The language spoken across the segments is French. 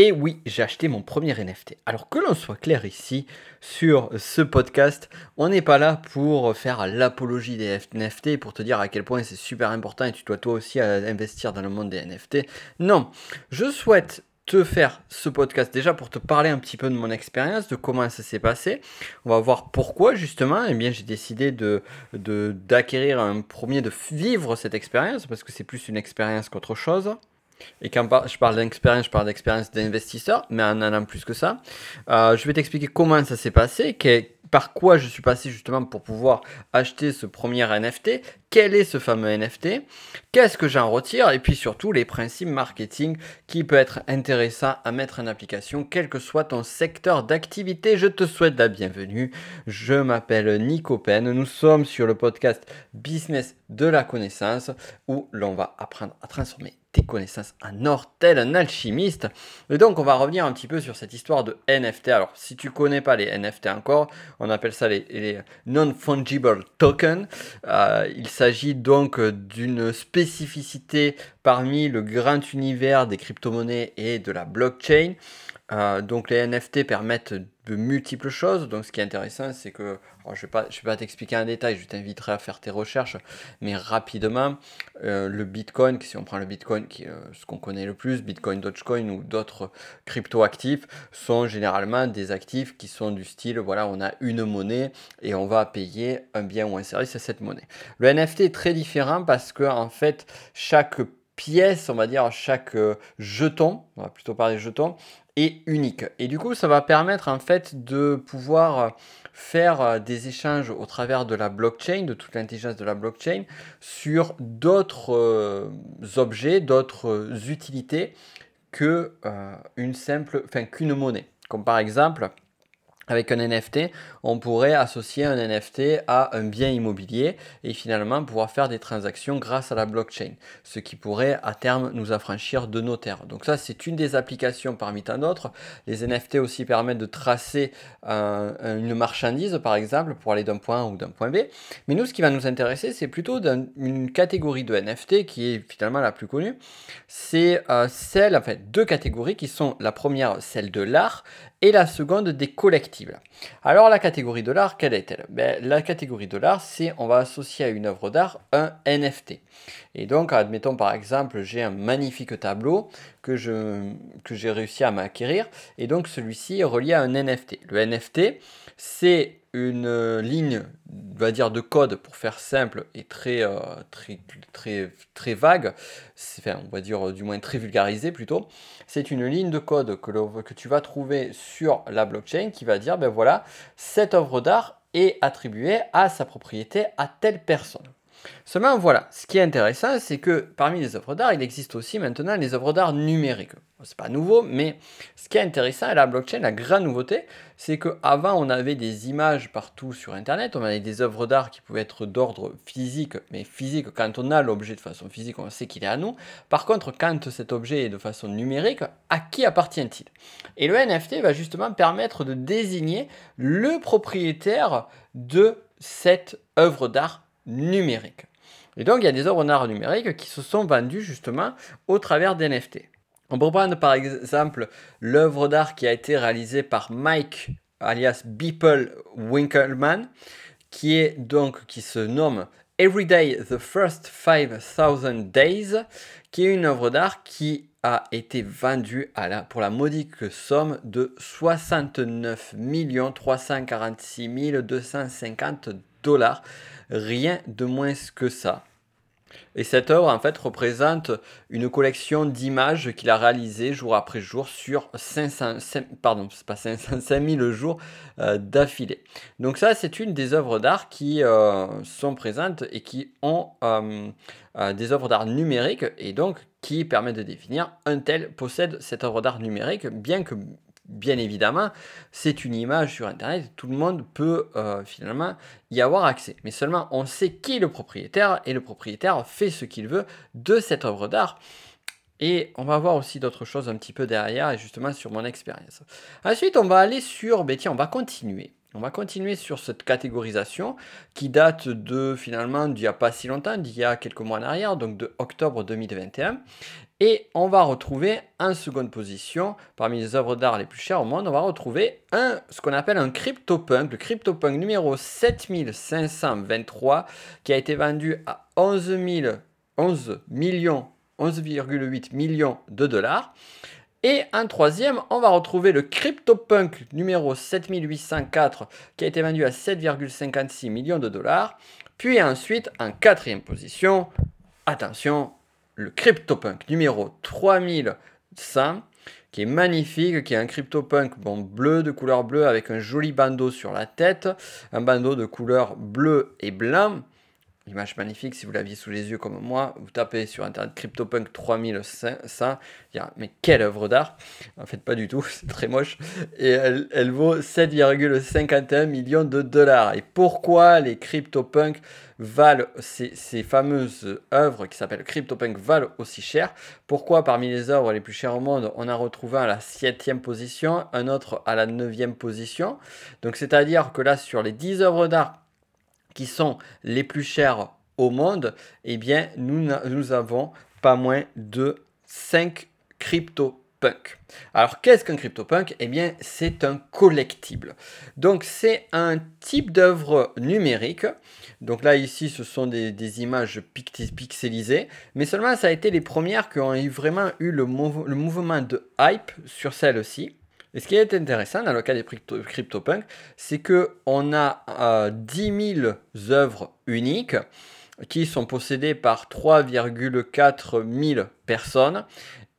Et oui, j'ai acheté mon premier NFT. Alors que l'on soit clair ici, sur ce podcast, on n'est pas là pour faire l'apologie des NFT, pour te dire à quel point c'est super important et tu dois toi aussi investir dans le monde des NFT. Non, je souhaite te faire ce podcast déjà pour te parler un petit peu de mon expérience, de comment ça s'est passé. On va voir pourquoi justement. Eh j'ai décidé d'acquérir un premier, de vivre cette expérience parce que c'est plus une expérience qu'autre chose. Et quand je parle d'expérience, je parle d'expérience d'investisseur, mais en allant plus que ça. Euh, je vais t'expliquer comment ça s'est passé, par quoi je suis passé justement pour pouvoir acheter ce premier NFT, quel est ce fameux NFT, qu'est-ce que j'en retire, et puis surtout les principes marketing qui peut être intéressant à mettre en application, quel que soit ton secteur d'activité. Je te souhaite la bienvenue. Je m'appelle Nico Pen. Nous sommes sur le podcast Business de la connaissance où l'on va apprendre à transformer tes connaissances en or tel un alchimiste. Et donc on va revenir un petit peu sur cette histoire de NFT. Alors si tu connais pas les NFT encore, on appelle ça les, non-fungible tokens. Euh, il s'agit donc d'une spécificité parmi le grand univers des crypto-monnaies et de la blockchain. Euh, donc les NFT permettent de multiples choses. Donc ce qui est intéressant, c'est que, je ne vais pas, t'expliquer en détail, je t'inviterai à faire tes recherches, mais rapidement, euh, le Bitcoin, si on prend le Bitcoin, qui est euh, ce qu'on connaît le plus, Bitcoin, Dogecoin ou d'autres crypto-actifs, sont généralement des actifs qui sont du style, voilà, on a une monnaie et on va payer un bien ou un service à cette monnaie. Le NFT est très différent parce que, en fait, chaque pièce, on va dire, chaque jeton, on va plutôt parler jetons, unique. Et du coup, ça va permettre en fait de pouvoir faire euh, des échanges au travers de la blockchain, de toute l'intelligence de la blockchain, sur d'autres euh, objets, d'autres utilités que euh, une simple, enfin qu'une monnaie. Comme par exemple, avec un NFT, on pourrait associer un NFT à un bien immobilier et finalement pouvoir faire des transactions grâce à la blockchain, ce qui pourrait à terme nous affranchir de notaires. Donc ça, c'est une des applications parmi tant d'autres. Les NFT aussi permettent de tracer une marchandise, par exemple, pour aller d'un point A ou d'un point B. Mais nous, ce qui va nous intéresser, c'est plutôt une catégorie de NFT qui est finalement la plus connue. C'est euh, celle, en fait, deux catégories qui sont la première, celle de l'art, et la seconde des collectibles. Alors la catégorie de l'art, quelle est-elle? Ben, La catégorie de l'art, c'est on va associer à une œuvre d'art un NFT. Et donc, admettons par exemple, j'ai un magnifique tableau que, je, que j'ai réussi à m'acquérir, et donc celui-ci est relié à un NFT. Le NFT, c'est une ligne, on va dire, de code pour faire simple et très, euh, très, très, très vague, on va dire du moins très vulgarisé plutôt, c'est une ligne de code que, que tu vas trouver sur la blockchain qui va dire, ben voilà, cette œuvre d'art est attribuée à sa propriété à telle personne. Seulement, voilà, ce qui est intéressant, c'est que parmi les œuvres d'art, il existe aussi maintenant les œuvres d'art numériques. C'est pas nouveau, mais ce qui est intéressant à la blockchain, la grande nouveauté, c'est qu'avant, on avait des images partout sur Internet, on avait des œuvres d'art qui pouvaient être d'ordre physique, mais physique, quand on a l'objet de façon physique, on sait qu'il est à nous. Par contre, quand cet objet est de façon numérique, à qui appartient-il? Et le NFT va justement permettre de désigner le propriétaire de cette œuvre d'art numérique. Et donc, il y a des œuvres d'art numériques qui se sont vendues justement au travers d'NFT. On peut prendre par exemple l'œuvre d'art qui a été réalisée par Mike, alias Beeple Winkleman, qui est donc, qui se nomme Everyday the First 5000 Days, qui est une œuvre d'art qui a été vendue pour la modique somme de 69 346 250 dollars rien de moins que ça. Et cette œuvre, en fait, représente une collection d'images qu'il a réalisées jour après jour sur 500, pardon, pas 500, 5000 jours euh, d'affilée. Donc ça, c'est une des œuvres d'art qui euh, sont présentes et qui ont euh, des œuvres d'art numériques et donc qui permettent de définir un tel possède cette œuvre d'art numérique, bien que bien évidemment, c'est une image sur Internet, tout le monde peut euh, finalement y avoir accès. Mais seulement on sait qui est le propriétaire et le propriétaire fait ce qu'il veut de cette œuvre d'art. Et on va voir aussi d'autres choses un petit peu derrière et justement sur mon expérience. Ensuite, on va aller sur, ben tiens, on va continuer. On va continuer sur cette catégorisation qui date de finalement d'il n'y a pas si longtemps, d'il y a quelques mois en arrière, donc de octobre 2021. Et on va retrouver en seconde position, parmi les œuvres d'art les plus chères au monde, on va retrouver un, ce qu'on appelle un CryptoPunk, le CryptoPunk numéro 7523, qui a été vendu à 11 11 millions 11,8 millions de dollars. Et un troisième, on va retrouver le CryptoPunk numéro 7804 qui a été vendu à 7,56 millions de dollars. Puis ensuite, en quatrième position, attention, le CryptoPunk numéro 3100 qui est magnifique, qui est un CryptoPunk bon, bleu de couleur bleue avec un joli bandeau sur la tête, un bandeau de couleur bleu et blanc image magnifique, si vous l'aviez sous les yeux comme moi, vous tapez sur internet CryptoPunk 3500, mais quelle œuvre d'art En fait, pas du tout, c'est très moche. Et elle, vaut 7,51 millions de dollars. Et pourquoi les CryptoPunk valent, ces, ces fameuses œuvres qui s'appellent CryptoPunk valent aussi cher? Pourquoi parmi les œuvres les plus chères au monde, on a retrouvé à la 7 position, un autre à la 9 position? Donc c'est-à-dire que là, sur les 10 œuvres d'art sont les plus chers au monde, eh bien, nous, avons pas moins de 5 CryptoPunk. Alors, qu'est-ce qu'un CryptoPunk? Eh bien, c'est un collectible. Donc, c'est un type d'œuvre numérique. Donc là, ici, ce sont des, images pixelisées. Mais seulement, ça a été les premières qui ont vraiment eu le, le mouvement de hype sur celle-ci. Et ce qui est intéressant dans le cas des CryptoPunk, c'est qu'on a 10 euh, 000 œuvres uniques qui sont possédées par 3,4 000 personnes.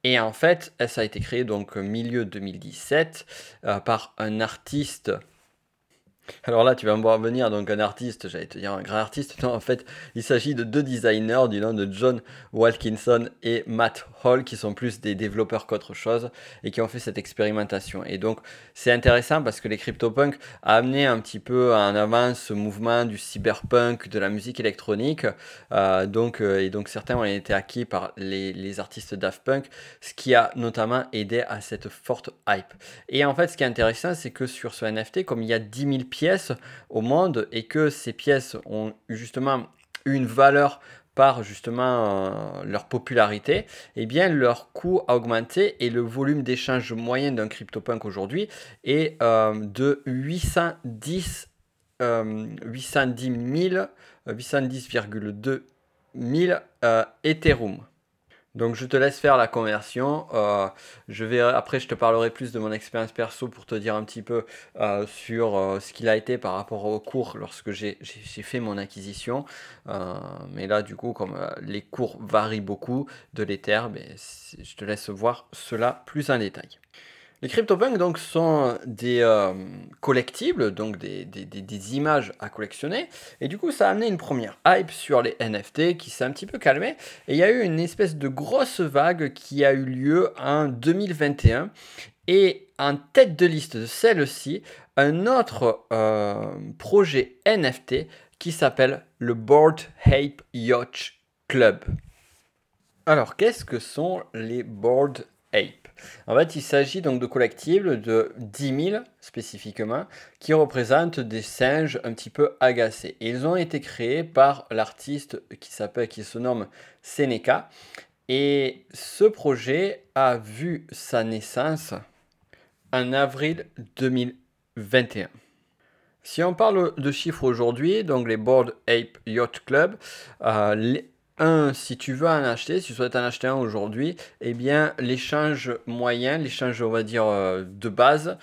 Et en fait, ça a été créé donc milieu 2017 euh, par un artiste alors là, tu vas me voir venir, donc un artiste, j'allais te dire un grand artiste. Non, en fait, il s'agit de deux designers du nom de John Walkinson et Matt Hall, qui sont plus des développeurs qu'autre chose et qui ont fait cette expérimentation. Et donc, c'est intéressant parce que les CryptoPunk a amené un petit peu en avant ce mouvement du cyberpunk, de la musique électronique. Euh, donc, euh, et donc, certains ont été acquis par les, les artistes Daft Punk, ce qui a notamment aidé à cette forte hype. Et en fait, ce qui est intéressant, c'est que sur ce NFT, comme il y a 10 000 pièces, au monde et que ces pièces ont justement une valeur par justement euh, leur popularité, et eh bien leur coût a augmenté et le volume d'échange moyen d'un CryptoPunk aujourd'hui est euh, de 810 810 000 810,2 000 Ethereum. Donc je te laisse faire la conversion. Euh, je vais, après, je te parlerai plus de mon expérience perso pour te dire un petit peu euh, sur euh, ce qu'il a été par rapport au cours lorsque j'ai fait mon acquisition. mais là, du coup, comme les cours varient beaucoup de l'Ether, je te laisse voir cela plus en détail. Les CryptoPunks donc sont des euh, collectibles, donc des, images à collectionner. Et du coup, ça a amené une première hype sur les NFT qui s'est un petit peu calmée. Et il y a eu une espèce de grosse vague qui a eu lieu en 2021. Et en tête de liste de celle-ci, un autre euh, projet NFT qui s'appelle le Board Ape Yacht Club. Alors, qu'est-ce que sont les Board Ape? En fait, il s'agit donc de collectibles de 10 000 spécifiquement, qui représentent des singes un petit peu agacés. ils ont été créés par l'artiste qui s'appelle, qui se nomme Seneca. Et ce projet a vu sa naissance en avril 2021. Si on parle de chiffres aujourd'hui, donc les Board Ape Yacht Club, euh, les, un, si tu veux en acheter, si tu souhaites en acheter un aujourd'hui, eh bien, l'échange moyen, l'échange, on va dire, euh, de base,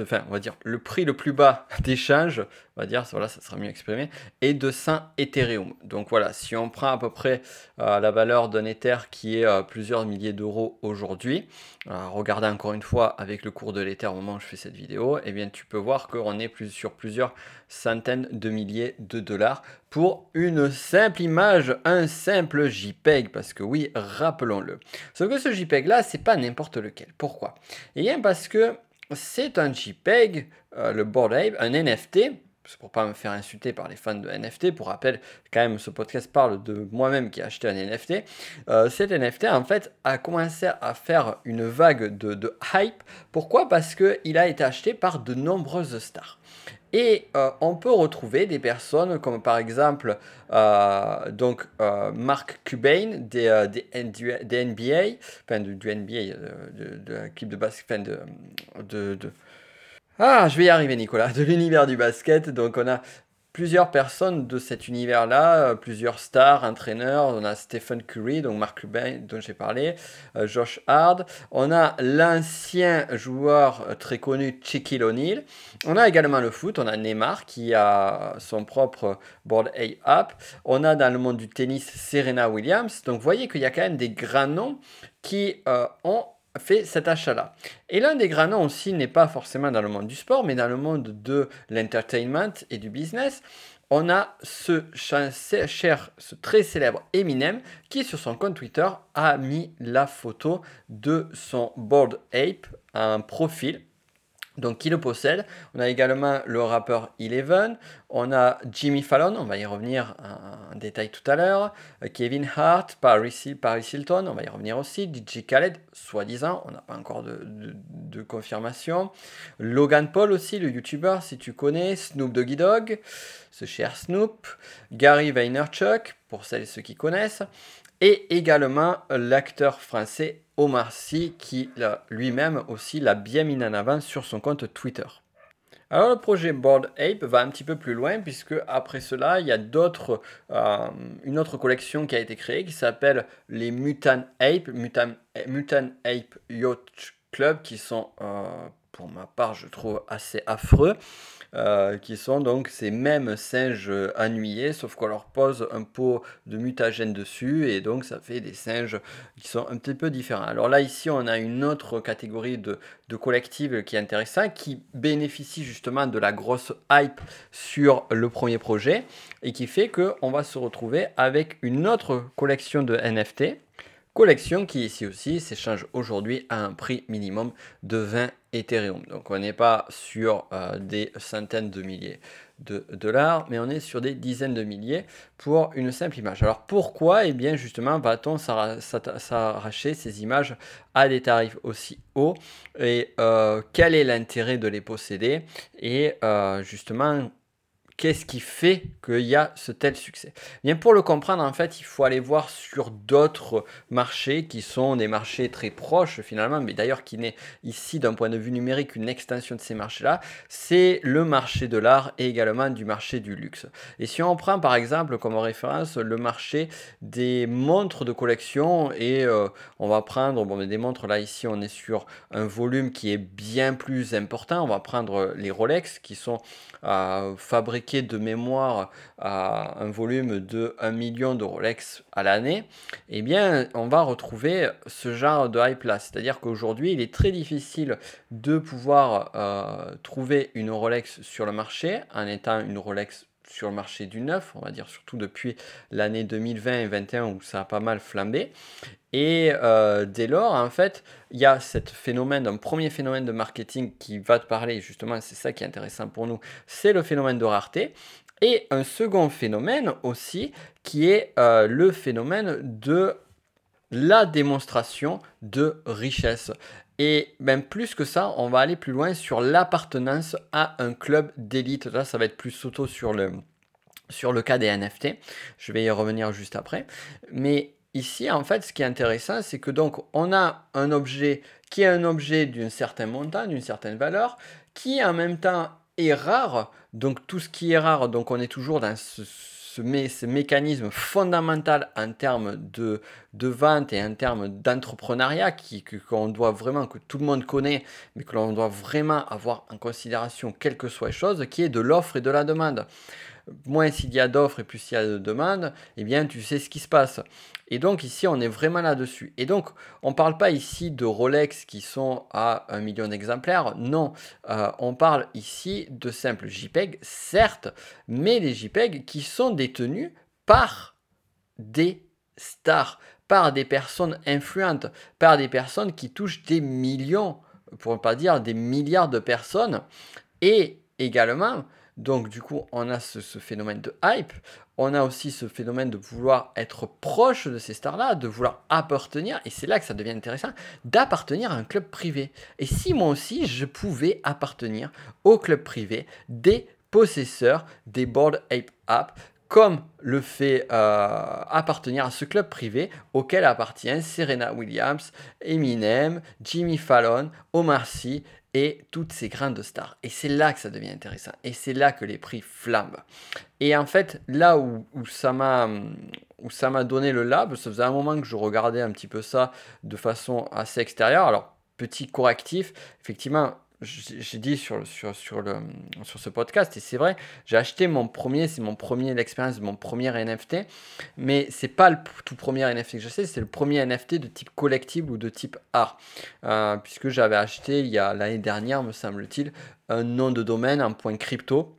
enfin, on va dire, le prix le plus bas d'échange, on va dire, voilà, ça sera mieux exprimé, est de 100 Ethereum. Donc voilà, si on prend à peu près euh, la valeur d'un Ether qui est euh, plusieurs milliers d'euros aujourd'hui, regardez encore une fois avec le cours de l'Ether au moment où je fais cette vidéo, eh bien, tu peux voir qu'on est plus, sur plusieurs centaines de milliers de dollars pour une simple image, un simple JPEG, parce que oui, rappelons-le. Sauf que ce JPEG là, c'est pas n'importe lequel. Pourquoi? Eh bien parce que c'est un JPEG, euh, le Board Ape, un NFT, pour pas me faire insulter par les fans de NFT. Pour rappel, quand même, ce podcast parle de moi-même qui ai acheté un NFT. Euh, cet NFT, en fait, a commencé à faire une vague de, de hype. Pourquoi? Parce qu'il a été acheté par de nombreuses stars. Et euh, on peut retrouver des personnes comme par exemple euh, donc, Mark Cubain des, des, NBA, enfin du, NBA, de, l'équipe de basket, de, de, Ah, je vais y arriver Nicolas, de l'univers du basket. Donc on a plusieurs personnes de cet univers-là, euh, plusieurs stars, entraîneurs. On a Stephen Curry, donc Mark Cuban dont j'ai parlé, euh, Josh Hard. On a l'ancien joueur euh, très connu Shaquille O'Neal. On a également le foot. On a Neymar qui a son propre board A-Up. On a dans le monde du tennis Serena Williams. Donc vous voyez qu'il y a quand même des grands noms qui ont fait cet achat-là. Et l'un des grands noms aussi n'est pas forcément dans le monde du sport, mais dans le monde de l'entertainment et du business. On a ce cher, ce très célèbre Eminem qui sur son compte Twitter a mis la photo de son board ape, un profil donc qui le possède. On a également le rappeur Eleven, on a Jimmy Fallon, on va y revenir en, détail tout à l'heure, euh, Kevin Hart, Paris, Paris, Hilton, on va y revenir aussi, DJ Khaled, soi-disant, on n'a pas encore de, confirmation, Logan Paul aussi, le YouTuber, si tu connais, Snoop Doggy Dogg, ce cher Snoop, Gary Vaynerchuk, pour celles et ceux qui connaissent, et également l'acteur français Omar Sy qui lui-même aussi l'a bien mis en avant sur son compte Twitter. Alors le projet Board Ape va un petit peu plus loin puisque après cela il y a d'autres, euh, une autre collection qui a été créée qui s'appelle les Mutant Ape, Mutant, Mutant Ape Yacht Club qui sont euh, pour ma part je trouve assez affreux. Euh, qui sont donc ces mêmes singes ennuyés, sauf qu'on leur pose un pot de mutagène dessus, et donc ça fait des singes qui sont un petit peu différents. Alors là, ici, on a une autre catégorie de, de collective qui est intéressante, qui bénéficie justement de la grosse hype sur le premier projet, et qui fait qu'on va se retrouver avec une autre collection de NFT collection qui ici aussi s'échange aujourd'hui à un prix minimum de 20 Ethereum. Donc on n'est pas sur euh, des centaines de milliers de dollars, mais on est sur des dizaines de milliers pour une simple image. Alors pourquoi? Eh bien justement va-t-on s'arracher ces images à des tarifs aussi hauts? Et euh, quel est l'intérêt de les posséder? Et euh, justement qu'est-ce qui fait qu'il y a ce tel succès Bien pour le comprendre, en fait, il faut aller voir sur d'autres marchés qui sont des marchés très proches finalement, mais d'ailleurs qui n'est ici d'un point de vue numérique une extension de ces marchés-là. C'est le marché de l'art et également du marché du luxe. Et si on prend par exemple comme référence le marché des montres de collection et euh, on va prendre bon, des montres là ici on est sur un volume qui est bien plus important. On va prendre les Rolex qui sont euh, fabriqués de mémoire à un volume de 1 million de Rolex à l'année, eh bien, on va retrouver ce genre de hype là. C'est-à-dire qu'aujourd'hui, il est très difficile de pouvoir euh, trouver une Rolex sur le marché en étant une Rolex sur le marché du neuf, on va dire surtout depuis l'année 2020 et 2021 où ça a pas mal flambé. Et euh, dès lors, en fait, il y a ce phénomène, un premier phénomène de marketing qui va te parler, justement, c'est ça qui est intéressant pour nous, c'est le phénomène de rareté. Et un second phénomène aussi, qui est euh, le phénomène de la démonstration de richesse. Et même plus que ça, on va aller plus loin sur l'appartenance à un club d'élite. Là, ça va être plus auto sur le, sur le cas des NFT. Je vais y revenir juste après. Mais ici, en fait, ce qui est intéressant, c'est que donc on a un objet qui est un objet d'une certaine montant, d'une certaine valeur, qui en même temps est rare. Donc tout ce qui est rare, donc on est toujours dans ce ce, mécanisme fondamental en termes de, vente et en termes d'entrepreneuriat qu'on que tout le monde connaît, mais que l'on doit vraiment avoir en considération, quelles que soient les choses, qui est de l'offre et de la demande moins s'il y a d'offres et plus il y a de demandes, eh bien tu sais ce qui se passe. Et donc ici on est vraiment là-dessus. Et donc on ne parle pas ici de Rolex qui sont à un million d'exemplaires, non, euh, on parle ici de simples JPEG, certes, mais des JPEG qui sont détenus par des stars, par des personnes influentes, par des personnes qui touchent des millions, pour ne pas dire des milliards de personnes, et également donc du coup, on a ce, phénomène de hype, on a aussi ce phénomène de vouloir être proche de ces stars-là, de vouloir appartenir, et c'est là que ça devient intéressant, d'appartenir à un club privé. Et si moi aussi, je pouvais appartenir au club privé des possesseur des Board Ape App comme le fait euh, appartenir à ce club privé auquel appartiennent Serena Williams, Eminem, Jimmy Fallon, Omar Sy et toutes ces grandes stars. Et c'est là que ça devient intéressant. Et c'est là que les prix flambent. Et en fait, là où, où ça m'a où ça m'a donné le lab, ça faisait un moment que je regardais un petit peu ça de façon assez extérieure. Alors, petit correctif, effectivement, j'ai dit sur, sur, sur, le, sur ce podcast, et c'est vrai, j'ai acheté mon premier, c'est mon premier, l'expérience de mon premier NFT, mais c'est pas le tout premier NFT que je sais, c'est le premier NFT de type collectible ou de type art, euh, puisque j'avais acheté il y a l'année dernière, me semble-t-il, un nom de domaine, un point crypto,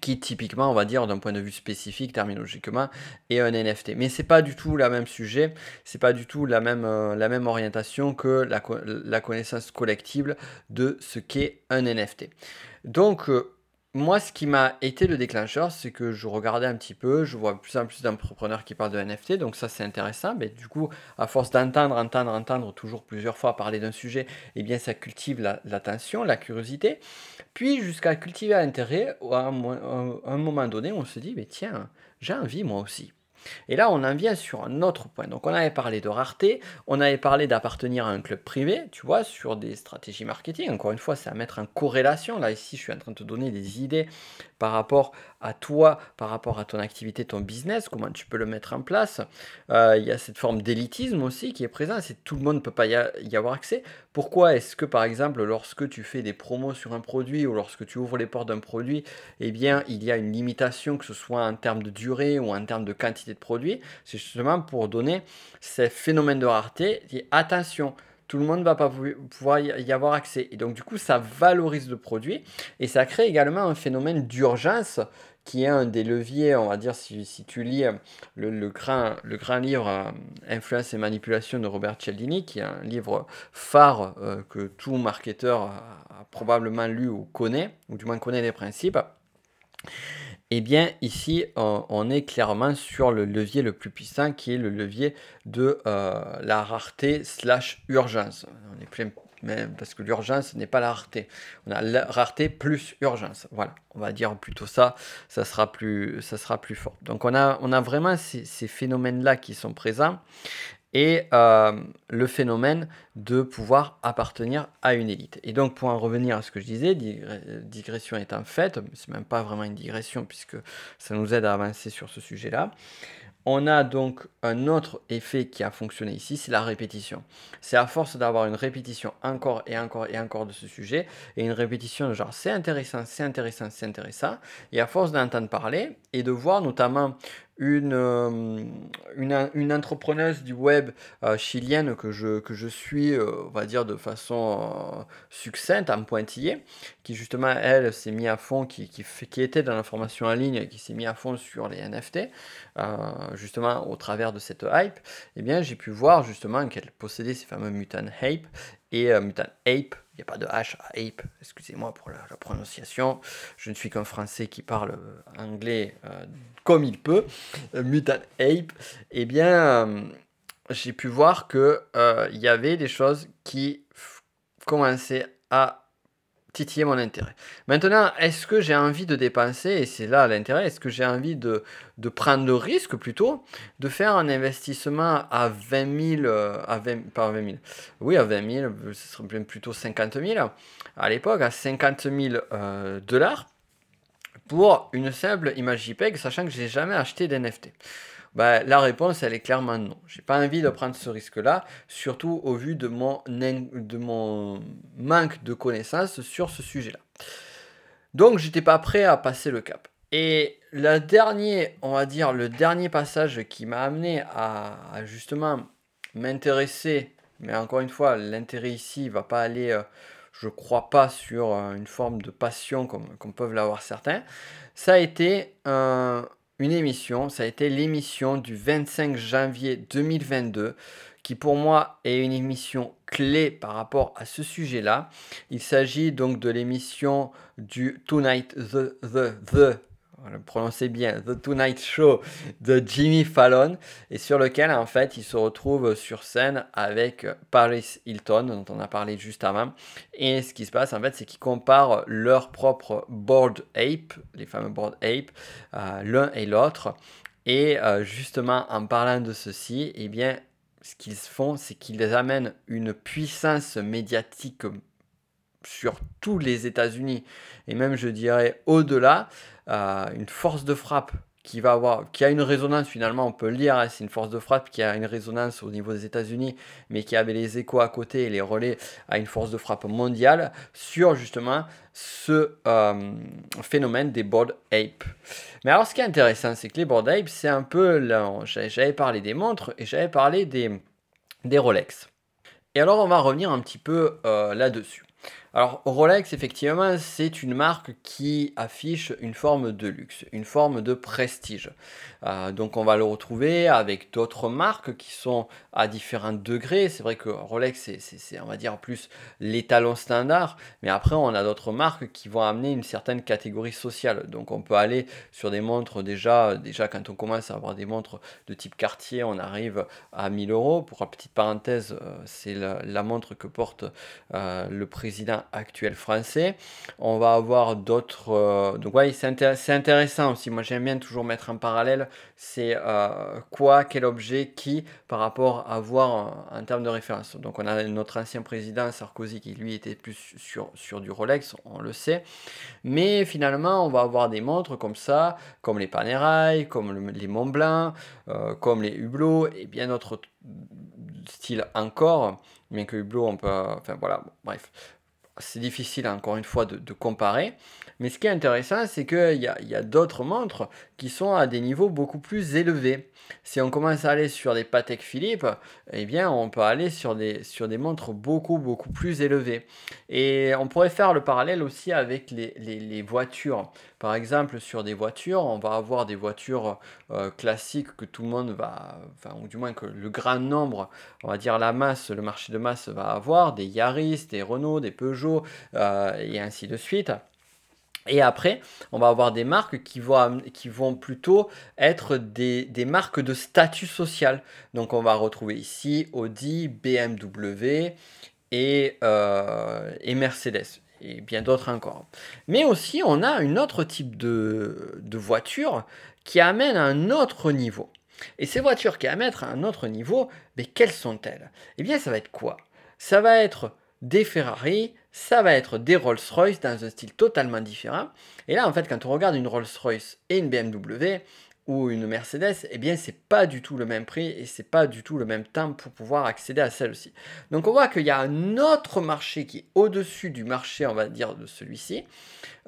qui typiquement, on va dire d'un point de vue spécifique, terminologiquement, est un NFT. Mais c'est pas du tout le même sujet, c'est pas du tout la même, euh, la même orientation que la, la connaissance collective de ce qu'est un NFT. Donc, euh, moi, ce qui m'a été le déclencheur, c'est que je regardais un petit peu, je vois plus en plus d'entrepreneurs qui parlent de NFT, donc ça c'est intéressant. Mais du coup, à force d'entendre, entendre, entendre toujours plusieurs fois parler d'un sujet, eh bien ça cultive l'attention, la, curiosité. Puis jusqu'à cultiver l'intérêt, à un, moment donné, on se dit, mais tiens, j'ai envie moi aussi. Et là, on en vient sur un autre point. Donc, on avait parlé de rareté, on avait parlé d'appartenir à un club privé, tu vois, sur des stratégies marketing. Encore une fois, c'est à mettre en corrélation. Là, ici, je suis en train de te donner des idées par rapport à toi, par rapport à ton activité, ton business, comment tu peux le mettre en place. Euh, il y a cette forme d'élitisme aussi qui est présente, c'est tout le monde ne peut pas y, avoir accès. Pourquoi est-ce que par exemple lorsque tu fais des promos sur un produit ou lorsque tu ouvres les portes d'un produit, eh bien il y a une limitation que ce soit en termes de durée ou en termes de quantité de produits C'est justement pour donner ces phénomènes de rareté. Et attention, tout le monde ne va pas pouvoir y avoir accès. Et donc, du coup, ça valorise le produit et ça crée également un phénomène d'urgence qui est un des leviers, on va dire, si, tu lis euh, le, le, grand, le grand livre euh, Influence et manipulation de Robert Cialdini, qui est un livre phare euh, que tout marketeur a, probablement lu ou connaît, ou du moins connaît les principes. Eh bien, ici, on, est clairement sur le levier le plus puissant qui est le levier de euh, la rareté slash urgence. On est plein, mais parce que l'urgence n'est pas la rareté. On a la rareté plus urgence. Voilà, on va dire plutôt ça, ça sera plus, plus fort. Donc on a, vraiment ces, ces phénomènes-là qui sont présents et euh, le phénomène de pouvoir appartenir à une élite. Et donc pour en revenir à ce que je disais, digression étant faite, c'est même pas vraiment une digression puisque ça nous aide à avancer sur ce sujet-là. On a donc un autre effet qui a fonctionné ici, c'est la répétition. C'est à force d'avoir une répétition encore et encore et encore de ce sujet, et une répétition de genre c'est intéressant, c'est intéressant, c'est intéressant, et à force d'entendre parler et de voir notamment une, euh, une, une, entrepreneuse du web euh, chilienne que je, que je suis, euh, on va dire, de façon succincte, en pointillé, qui justement, elle, s'est mis à fond, qui, qui, qui était dans l'information en ligne, qui s'est mis à fond sur les NFT, justement au travers de cette hype, eh bien, j'ai pu voir justement qu'elle possédait ces fameux Mutant Ape, et Mutant Ape, il n'y a pas de H à ape, excusez-moi pour la, prononciation. Je ne suis qu'un français qui parle anglais comme il peut, euh, Mutant Ape, eh bien, euh, j'ai pu voir qu'il euh, y avait des choses qui commençaient à titiller mon intérêt. Maintenant, est-ce que j'ai envie de dépenser, et c'est là l'intérêt, est-ce que j'ai envie de, prendre le risque plutôt, de faire un investissement à 20 000, à 20, pas 20 000, oui à 20 000, ce serait plutôt 50 000, à l'époque à 50 000 dollars, pour une simple image JPEG, sachant que j'ai jamais acheté d'NFT bah, La réponse, elle est clairement non. J'ai pas envie de prendre ce risque-là, surtout au vu de mon, de mon manque de connaissances sur ce sujet-là. Donc, j'étais pas prêt à passer le cap. Et le dernier, on va dire, le dernier passage qui m'a amené à, justement m'intéresser, mais encore une fois, l'intérêt ici va pas aller euh, je crois pas sur euh, une forme de passion comme, peuvent l'avoir certains. Ça a été une émission, ça a été l'émission du 25 janvier 2022 qui pour moi est une émission clé par rapport à ce sujet-là. Il s'agit donc de l'émission du Tonight the, the, the prononcez bien, The Tonight Show de Jimmy Fallon, et sur lequel en fait il se retrouve sur scène avec Paris Hilton, dont on a parlé juste avant. Et ce qui se passe en fait, c'est qu'ils comparent leur propre board ape, les fameux board ape, euh, l'un et l'autre. Et euh, justement, en parlant de ceci, eh bien, ce qu'ils font, c'est qu'ils amènent une puissance médiatique sur tous les États-Unis et même je dirais au-delà, euh, une force de frappe qui va avoir, qui a une résonance finalement, on peut le dire, hein, c'est une force de frappe qui a une résonance au niveau des États-Unis, mais qui avait les échos à côté et les relais à une force de frappe mondiale sur justement ce euh, phénomène des board apes. Mais alors ce qui est intéressant, c'est que les board apes, c'est un peu, j'avais parlé des montres et j'avais parlé des, Rolex. Et alors on va revenir un petit peu euh, là-dessus. Alors Rolex, effectivement, c'est une marque qui affiche une forme de luxe, une forme de prestige. Euh, donc on va le retrouver avec d'autres marques qui sont à différents degrés. C'est vrai que Rolex, c'est, on va dire, plus l'étalon standard, mais après on a d'autres marques qui vont amener une certaine catégorie sociale. Donc on peut aller sur des montres déjà, déjà quand on commence à avoir des montres de type Cartier, on arrive à 1000 euros. Pour la petite parenthèse, euh, c'est la, montre que porte euh, le président actuel français. On va avoir d'autres... donc ouais, c'est, intéressant aussi. Moi j'aime bien toujours mettre en parallèle c'est euh, quoi, quel objet, qui, par rapport à voir en, termes de référence. Donc on a notre ancien président Sarkozy qui lui était plus sur, du Rolex, on le sait. Mais finalement, on va avoir des montres comme ça, comme les Panerai, comme les Montblanc, euh, comme les Hublot et bien d'autres styles encore. Bien que Hublot, on peut... Enfin voilà, bref c'est difficile encore une fois de, comparer. Mais ce qui est intéressant, c'est qu'il y a, d'autres montres qui sont à des niveaux beaucoup plus élevés. Si on commence à aller sur des Patek Philippe, eh bien on peut aller sur des, sur des montres beaucoup beaucoup plus élevées. Et on pourrait faire le parallèle aussi avec les, voitures. Par exemple, sur des voitures, on va avoir des voitures euh, classiques que tout le monde va, enfin, ou du moins que le grand nombre, on va dire la masse, le marché de masse va avoir, des Yaris, des Renault, des Peugeot, euh, et ainsi de suite. Et après, on va avoir des marques qui vont, plutôt être des, marques de statut social. Donc on va retrouver ici Audi, BMW euh, et Mercedes et bien d'autres encore. Mais aussi, on a un autre type de, voiture qui amène à un autre niveau. Et ces voitures qui amènent à un autre niveau, mais quelles sont-elles? Eh bien, ça va être quoi? Ça va être des Ferrari, ça va être des Rolls-Royce dans un style totalement différent. Et là, en fait, quand on regarde une Rolls-Royce et une BMW ou une Mercedes, eh bien, c'est pas du tout le même prix et c'est pas du tout le même temps pour pouvoir accéder à celle-ci. Donc, on voit qu'il y a un autre marché qui est au-dessus du marché, on va dire, de celui-ci,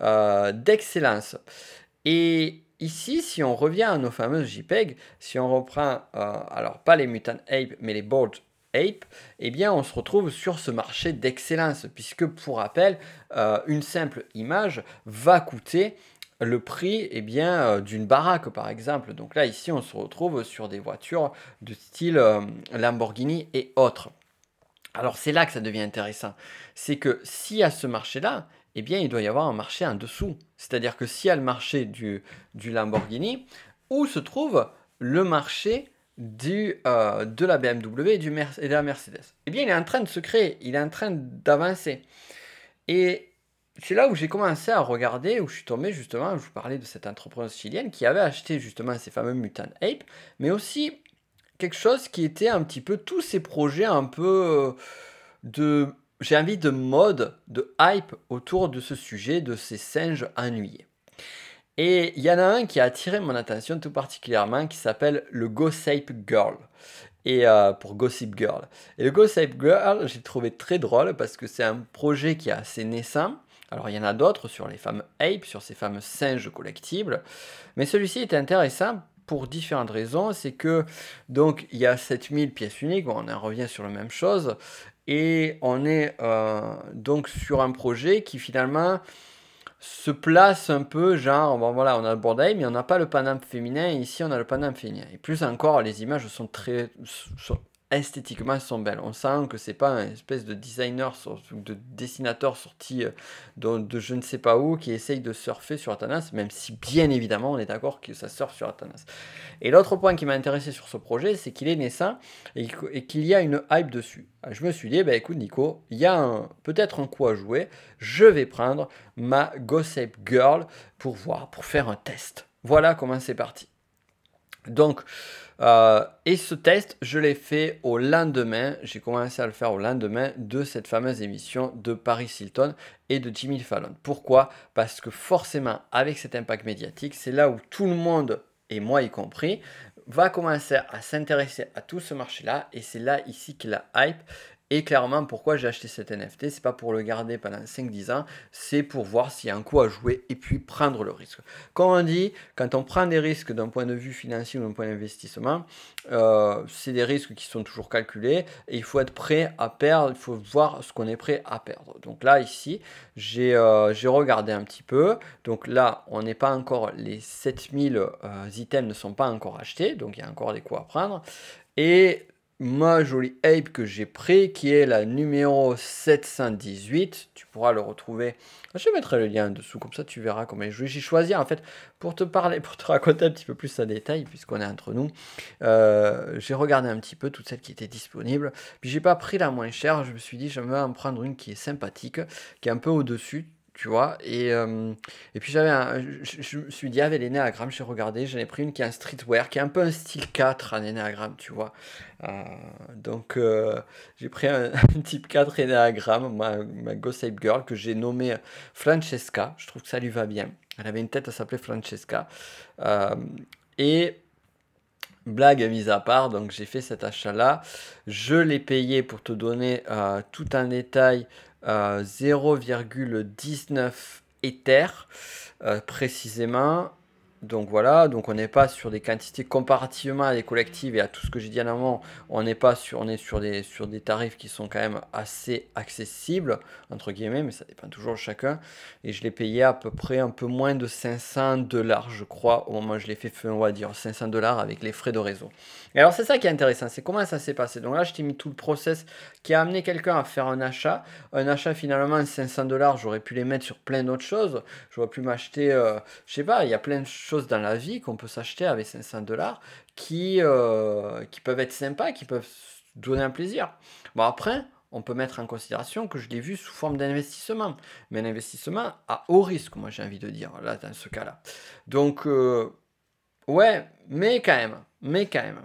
euh, d'excellence. Et Ici, si on revient à nos fameuses JPEG, si on reprend, euh, alors pas les Mutant Ape, mais les Board Ape, eh bien on se retrouve sur ce marché d'excellence, puisque pour rappel, euh, une simple image va coûter le prix eh bien, euh, d'une baraque par exemple. Donc là ici on se retrouve sur des voitures de style euh, Lamborghini et autres. Alors c'est là que ça devient intéressant. C'est que si à ce marché-là, eh bien il doit y avoir un marché en dessous. C'est-à-dire que s'il y a le marché du, du Lamborghini, où se trouve le marché du, euh, de la BMW et, du et de la Mercedes. Eh bien, il est en train de se créer, il est en train d'avancer. Et c'est là où j'ai commencé à regarder, où je suis tombé justement, je vous parlais de cette entreprise chilienne qui avait acheté justement ces fameux Mutant Ape, mais aussi quelque chose qui était un petit peu tous ces projets un peu euh, de, j'ai envie de mode, de hype autour de ce sujet, de ces singes ennuyés. Et il y en a un qui a attiré mon attention tout particulièrement qui s'appelle le Gossip Girl. Et euh, pour Gossip Girl. Et le Gossip Girl, j'ai trouvé très drôle parce que c'est un projet qui est assez naissant. Alors il y en a d'autres sur les fameux apes, sur ces fameux singes collectibles. Mais celui-ci est intéressant pour différentes raisons. C'est que donc il y a 7000 pièces uniques, on en revient sur la même chose. Et on est euh, donc sur un projet qui finalement se place un peu genre, bon voilà, on a le bordel, mais on n'a pas le panam féminin, ici on a le panam féminin. Et plus encore, les images sont très, esthétiquement sont belles. On sent que c'est pas un espèce de designer, de dessinateur sorti euh, de, je ne sais pas où qui essaye de surfer sur Atanas, même si bien évidemment on est d'accord que ça surfe sur Atanas. Et l'autre point qui m'a intéressé sur ce projet, c'est qu'il est naissant et, qu'il y a une hype dessus. Je me suis dit, bah écoute Nico, il y a peut-être un coup à jouer, je vais prendre ma Gossip Girl pour voir, pour faire un test. Voilà comment c'est parti. Donc, euh, et ce test, je l'ai fait au lendemain, j'ai commencé à le faire au lendemain de cette fameuse émission de Paris Hilton et de Jimmy Fallon. Pourquoi? Parce que forcément, avec cet impact médiatique, c'est là où tout le monde, et moi y compris, va commencer à s'intéresser à tout ce marché-là, et c'est là ici que la hype et clairement, pourquoi j'ai acheté cet NFT, c'est pas pour le garder pendant 5-10 ans, c'est pour voir s'il y a un coup à jouer et puis prendre le risque. Comme on dit, quand on prend des risques d'un point de vue financier ou d'un point d'investissement, euh, c'est des risques qui sont toujours calculés et il faut être prêt à perdre, il faut voir ce qu'on est prêt à perdre. Donc là, ici, j'ai euh, regardé un petit peu. Donc là, on n'est pas encore, les 7000 euh, items ne sont pas encore achetés, donc il y a encore des coups à prendre. Et ma jolie ape que j'ai pris, qui est la numéro 718. Tu pourras le retrouver. Je mettrai le lien en dessous, comme ça tu verras comment J'ai choisi en fait pour te parler, pour te raconter un petit peu plus en détail, puisqu'on est entre nous. Euh, j'ai regardé un petit peu toutes celles qui étaient disponibles. Puis j'ai pas pris la moins chère. Je me suis dit, je vais en prendre une qui est sympathique, qui est un peu au-dessus tu vois. Et, euh, et puis j'avais un, je, me suis dit, avec les néagrammes, j'ai regardé, j'en ai pris une qui est un streetwear, qui est un peu un style 4 en néagramme, tu vois. Euh, donc euh, j'ai pris un, type 4 néagramme, ma, ma Ghost Ape Girl, que j'ai nommée Francesca. Je trouve que ça lui va bien. Elle avait une tête, à s'appeler Francesca. et blague mise à part, donc j'ai fait cet achat-là. Je l'ai payé pour te donner tout un détail 0,19 Ether euh, précisément. Donc voilà, donc on n'est pas sur des quantités comparativement à des collectives et à tout ce que j'ai dit en amont, on n'est pas sur, on est sur des, sur des tarifs qui sont quand même assez accessibles, entre guillemets, mais ça dépend toujours de chacun. Et je l'ai payé à peu près un peu moins de 500 dollars, je crois, au moment où je l'ai fait, on va dire 500 dollars avec les frais de réseau. Et alors c'est ça qui est intéressant, c'est comment ça s'est passé. Donc là, je t'ai mis tout le process qui a amené quelqu'un à faire un achat. Un achat finalement 500 dollars, j'aurais pu les mettre sur plein d'autres choses. J'aurais pu m'acheter, euh, je sais pas, il y a plein de choses choses dans la vie qu'on peut s'acheter avec 500 dollars qui, euh, qui peuvent être sympas, qui peuvent donner un plaisir. Bon, après, on peut mettre en considération que je l'ai vu sous forme d'investissement. Mais un investissement à haut risque, moi j'ai envie de dire, là, dans ce cas-là. Donc, euh, ouais, mais quand même, mais quand même.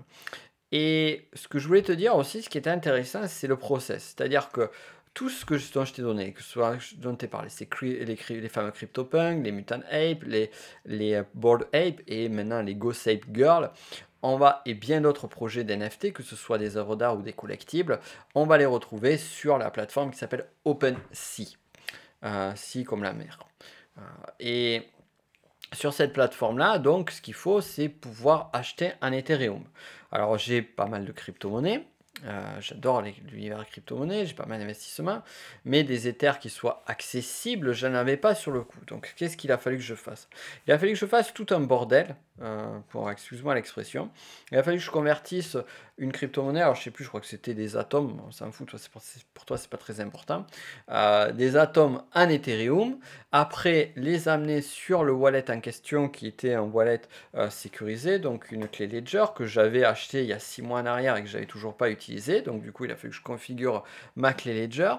Et ce que je voulais te dire aussi, ce qui était intéressant, c'est le process. C'est-à-dire que tout ce que, dont je t'ai donné, que ce soit dont tu parlé, c'est les, les, fameux CryptoPunk, les Mutant Ape, les, les euh, Board Ape et maintenant les Ghost Ape Girl. On va, et bien d'autres projets d'NFT, que ce soit des œuvres d'art ou des collectibles, on va les retrouver sur la plateforme qui s'appelle OpenSea. Euh, sea comme la mer. Euh, et sur cette plateforme-là, donc, ce qu'il faut, c'est pouvoir acheter un Ethereum. Alors, j'ai pas mal de crypto-monnaies. Euh, j'adore l'univers crypto-monnaie, j'ai pas mal d'investissements, mais des Ethers qui soient accessibles, je n'en avais pas sur le coup. Donc qu'est-ce qu'il a fallu que je fasse? Il a fallu que je fasse tout un bordel, euh, pour excuse-moi l'expression. Il a fallu que je convertisse une crypto-monnaie, alors je sais plus, je crois que c'était des atomes, on s'en fout, toi, pour, pour, toi c'est pas très important, euh, des atomes en Ethereum, après les amener sur le wallet en question qui était un wallet sécurisé, donc une clé Ledger que j'avais acheté il y a 6 mois en arrière et que j'avais toujours pas utilisé donc du coup, il a fallu que je configure ma clé Ledger.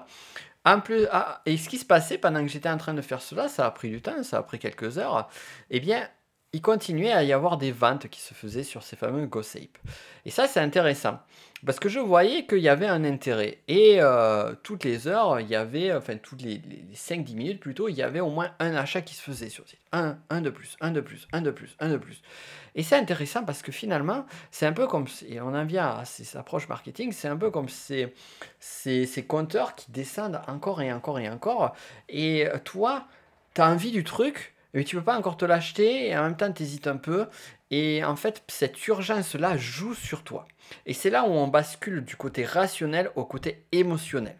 En plus, ah, et ce qui se passait pendant que j'étais en train de faire cela, ça a pris du temps, ça a pris quelques heures. Eh bien, il continuait à y avoir des ventes qui se faisaient sur ces fameux GoSape. Et ça, c'est intéressant. Parce que je voyais qu'il y avait un intérêt. Et euh, toutes les heures, il y avait, enfin toutes les, 5-10 minutes plutôt, il y avait au moins un achat qui se faisait sur le site. Un, un de plus, un de plus, un de plus, un de plus. Et c'est intéressant parce que finalement, c'est un peu comme, et on en vient à ces approches marketing, c'est un peu comme ces, ces, ces compteurs qui descendent encore et encore et encore. Et toi, tu as envie du truc, mais tu peux pas encore te l'acheter et en même temps tu hésites un peu. Et en fait, cette urgence-là joue sur toi. Et c'est là où on bascule du côté rationnel au côté émotionnel.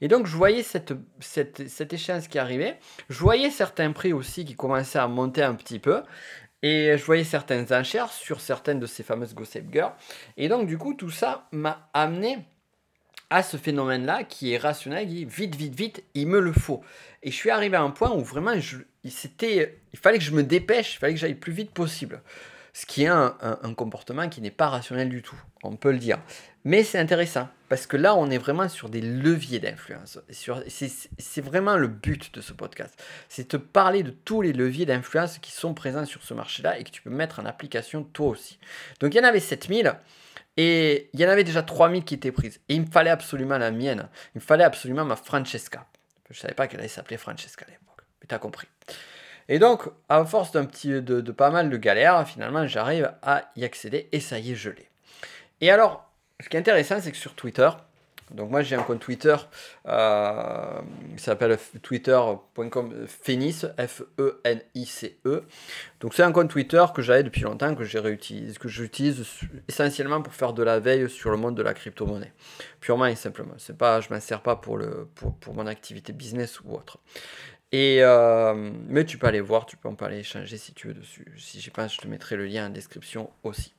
Et donc, je voyais cette, cette, échéance qui arrivait. Je voyais certains prix aussi qui commençaient à monter un petit peu. Et je voyais certaines enchères sur certaines de ces fameuses Gossip Girls. Et donc, du coup, tout ça m'a amené à ce phénomène-là qui est rationnel, qui dit vite, vite, vite, il me le faut. Et je suis arrivé à un point où vraiment, il, il fallait que je me dépêche, il fallait que j'aille le plus vite possible. Ce qui est un, comportement qui n'est pas rationnel du tout, on peut le dire. Mais c'est intéressant, parce que là, on est vraiment sur des leviers d'influence. C'est vraiment le but de ce podcast. C'est te parler de tous les leviers d'influence qui sont présents sur ce marché-là et que tu peux mettre en application toi aussi. Donc il y en avait 7000. Et il y en avait déjà 3000 qui étaient prises. Et il me fallait absolument la mienne. Il me fallait absolument ma Francesca. Je ne savais pas qu'elle allait s'appeler Francesca à l'époque. Compris. Et donc, à force d'un petit, de, pas mal de galères, finalement, j'arrive à y accéder et ça y est, je l'ai. Et alors, ce qui est intéressant, c'est que sur Twitter, donc moi j'ai un compte Twitter euh, qui s'appelle twitter.com Fenice, F-E-N-I-C-E. Donc c'est un compte Twitter que j'avais depuis longtemps, que réutilise, que j'utilise essentiellement pour faire de la veille sur le monde de la crypto-monnaie. Purement et simplement. C'est pas, je m'en sers pas pour, le, pour mon activité business ou autre. Et euh, mais tu peux aller voir, tu peux en parler, échanger si tu veux dessus. Si j'ai pas, je te mettrai le lien en description aussi.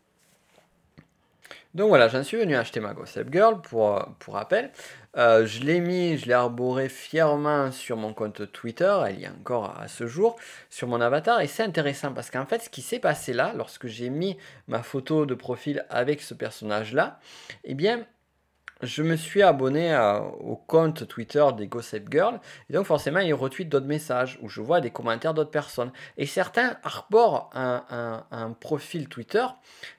Donc voilà, j'en suis venu acheter ma Gossip Girl pour, euh, pour rappel. Euh, je l'ai mis, je l'ai arboré fièrement sur mon compte Twitter, elle y est encore à ce jour, sur mon avatar. Et c'est intéressant parce qu'en fait, ce qui s'est passé là, lorsque j'ai mis ma photo de profil avec ce personnage-là, eh bien, je me suis abonné au compte Twitter des Gossip Girl, et donc forcément ils retweetent d'autres messages, où je vois des commentaires d'autres personnes. Et certains arborent un, profil Twitter,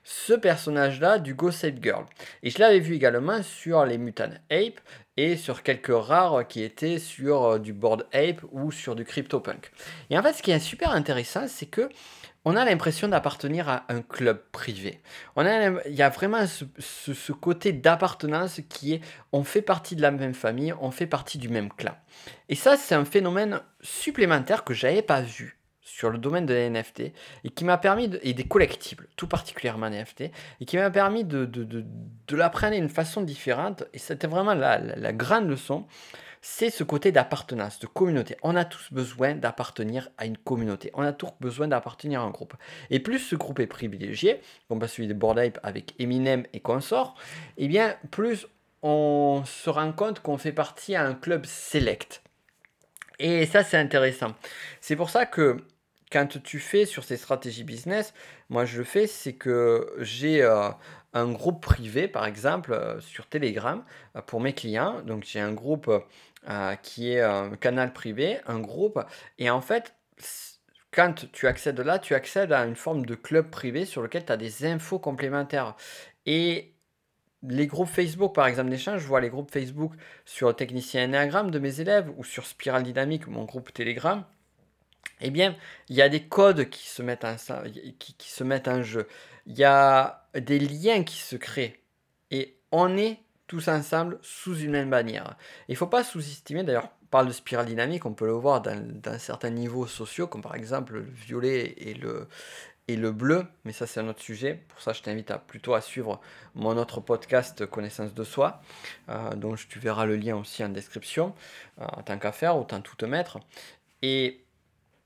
ce personnage-là du Gossip Girl. Et je l'avais vu également sur les Mutant Ape, et sur quelques rares qui étaient sur euh, du Board Ape ou sur du CryptoPunk. Et en fait, ce qui est super intéressant, c'est que on a l'impression d'appartenir à un club privé. On a, il y a vraiment ce, côté d'appartenance qui est on fait partie de la même famille, on fait partie du même clan. Et ça, c'est un phénomène supplémentaire que j'avais pas vu sur le domaine de NFT et qui m'a permis, et des collectibles, tout particulièrement NFT, et qui m'a permis de, de, de, l'apprendre d'une façon différente. Et c'était vraiment la, la grande leçon c'est ce côté d'appartenance, de communauté. On a tous besoin d'appartenir à une communauté. On a tous besoin d'appartenir à un groupe. Et plus ce groupe est privilégié, comme celui de Bored avec Eminem et consorts, eh bien, plus on se rend compte qu'on fait partie à un club select. Et ça, c'est intéressant. C'est pour ça que quand tu fais sur ces stratégies business, moi je le fais, c'est que j'ai euh, un groupe privé, par exemple, euh, sur Telegram, euh, pour mes clients. Donc j'ai un groupe euh, qui est un canal privé, un groupe. Et en fait, quand tu accèdes là, tu accèdes à une forme de club privé sur lequel tu as des infos complémentaires. Et les groupes Facebook, par exemple, d'échange, je vois les groupes Facebook sur technicien Enneagram de mes élèves ou sur Spiral Dynamique, mon groupe Telegram. Eh bien, il y a des codes qui se mettent en, qui, qui se mettent en jeu. Il y a des liens qui se créent. Et on est tous ensemble sous une même bannière. Il ne faut pas sous-estimer, d'ailleurs, parle de spirale dynamique, on peut le voir dans, certains niveaux sociaux, comme par exemple le violet et le, et le bleu, mais ça c'est un autre sujet. Pour ça, je t'invite à, plutôt à suivre mon autre podcast Connaissance de soi, euh, dont tu verras le lien aussi en description, euh, tant qu'à faire, autant tout te mettre. Et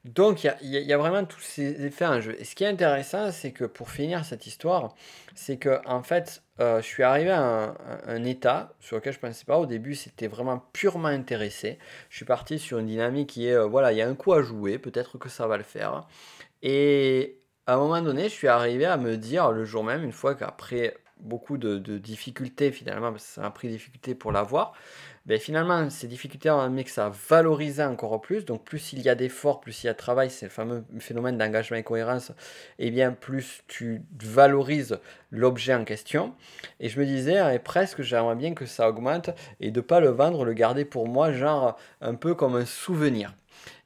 donc il y, a, vraiment tous ces effets en jeu. Et ce qui est intéressant, c'est que pour finir cette histoire, c'est que en fait, euh, je suis arrivé à un, état sur lequel je ne pensais pas. Au début, c'était vraiment purement intéressé. Je suis parti sur une dynamique qui est, euh, voilà, il y a un coup à jouer, peut-être que ça va le faire. Et à un moment donné, je suis arrivé à me dire le jour même, une fois qu'après beaucoup de, difficultés finalement, parce que ça m'a pris difficulté pour l'avoir, ben, finalement, ces difficultés ont amené que ça a encore plus. Donc, plus il y a d'efforts, plus il y a de travail, c'est le fameux phénomène d'engagement et cohérence, et eh bien plus tu valorises l'objet en question. Et je me disais, et presque, j'aimerais bien que ça augmente et de ne pas le vendre, le garder pour moi, genre un peu comme un souvenir.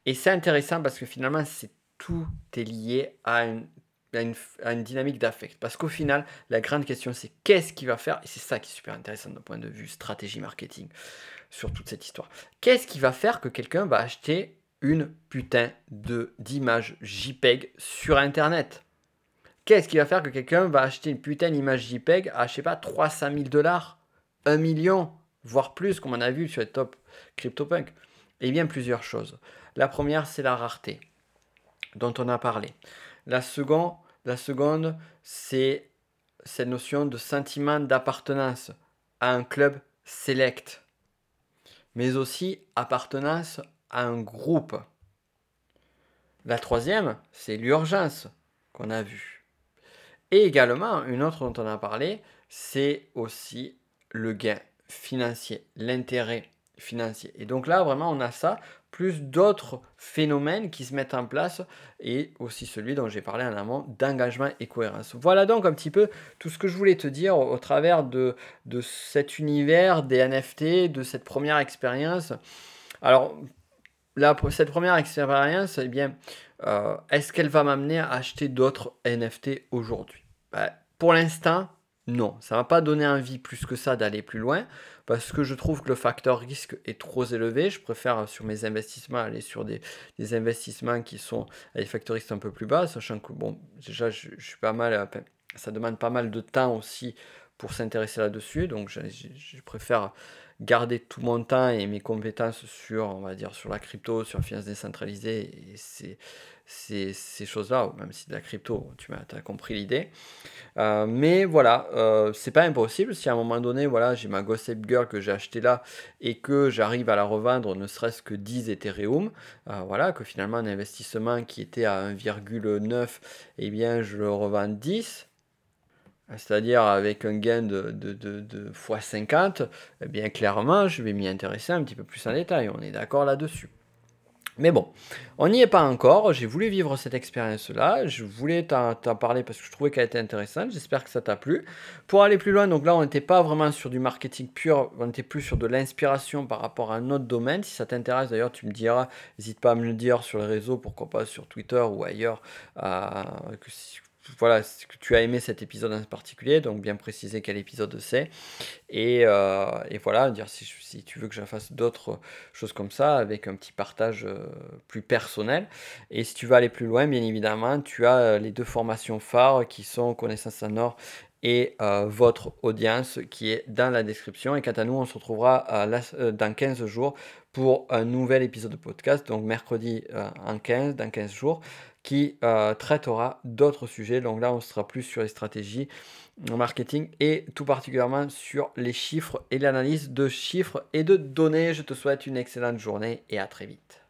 Et c'est intéressant parce que finalement, c'est tout est lié à une à une, dynamique d'affect. Parce qu'au final, la grande question, c'est qu'est-ce qui va faire, et c'est ça qui est super intéressant d'un point de vue stratégie marketing sur toute cette histoire. Qu'est-ce qui va faire que quelqu'un va acheter une putain de d'image JPEG sur Internet? Qu'est-ce qui va faire que quelqu'un va acheter une putain d'image JPEG à, je sais pas, 300 000 dollars, 1 million, voire plus, comme on a vu sur les top CryptoPunk Eh bien, plusieurs choses. La première, c'est la rareté, dont on a parlé. La seconde, la seconde c'est cette notion de sentiment d'appartenance à un club select, mais aussi appartenance à un groupe. La troisième, c'est l'urgence qu'on a vue. Et également, une autre dont on a parlé, c'est aussi le gain financier, l'intérêt financier. Et donc là, vraiment, on a ça, plus d'autres phénomènes qui se mettent en place, et aussi celui dont j'ai parlé en amont, d'engagement et cohérence. Voilà donc un petit peu tout ce que je voulais te dire au, travers de, de cet univers des NFT, de cette première expérience. Alors, là, cette première expérience, eh bien, euh, est-ce qu'elle va m'amener à acheter d'autres NFT aujourd'hui? Ben, Pour l'instant, non, ça ne va pas donner envie plus que ça d'aller plus loin parce que je trouve que le facteur risque est trop élevé. Je préfère sur mes investissements aller sur des, investissements qui sont à des facteurs risques un peu plus bas, sachant que bon, déjà je, suis pas mal, ça demande pas mal de temps aussi pour s'intéresser là-dessus, donc je, préfère garder tout mon temps et mes compétences sur, on va dire, sur la crypto, sur la finance décentralisée et c'est ces, ces choses-là, même si de la crypto, tu as, compris l'idée. Euh, mais voilà, euh, c'est pas impossible. Si à un moment donné, voilà, j'ai ma Gossip Girl que j'ai acheté là et que j'arrive à la revendre ne serait-ce que 10 Ethereum, euh, voilà, que finalement un investissement qui était à 1,9, eh bien je le revends 10 c'est-à-dire avec un gain de, de, de, de x50, eh bien clairement, je vais m'y intéresser un petit peu plus en détail. On est d'accord là-dessus. Mais bon, on n'y est pas encore. J'ai voulu vivre cette expérience-là. Je voulais t'en parler parce que je trouvais qu'elle était intéressante. J'espère que ça t'a plu. Pour aller plus loin, donc là, on n'était pas vraiment sur du marketing pur. On était plus sur de l'inspiration par rapport à un autre domaine. Si ça t'intéresse, d'ailleurs, tu me diras. N'hésite pas à me le dire sur les réseaux, pourquoi pas sur Twitter ou ailleurs. Euh, voilà, tu as aimé cet épisode en particulier, donc bien préciser quel épisode c'est. Et, euh, et voilà, dire si, si, tu veux que je fasse d'autres choses comme ça, avec un petit partage euh, plus personnel. Et si tu veux aller plus loin, bien évidemment, tu as euh, les deux formations phares qui sont Connaissance en or et votre audience qui est dans la description. Et quant à nous, on se retrouvera dans 15 jours pour un nouvel épisode de podcast, donc mercredi en 15, dans 15 jours qui euh, traitera d'autres sujets. Donc là, on sera plus sur les stratégies marketing et tout particulièrement sur les chiffres et l'analyse de chiffres et de données. Je te souhaite une excellente journée et à très vite.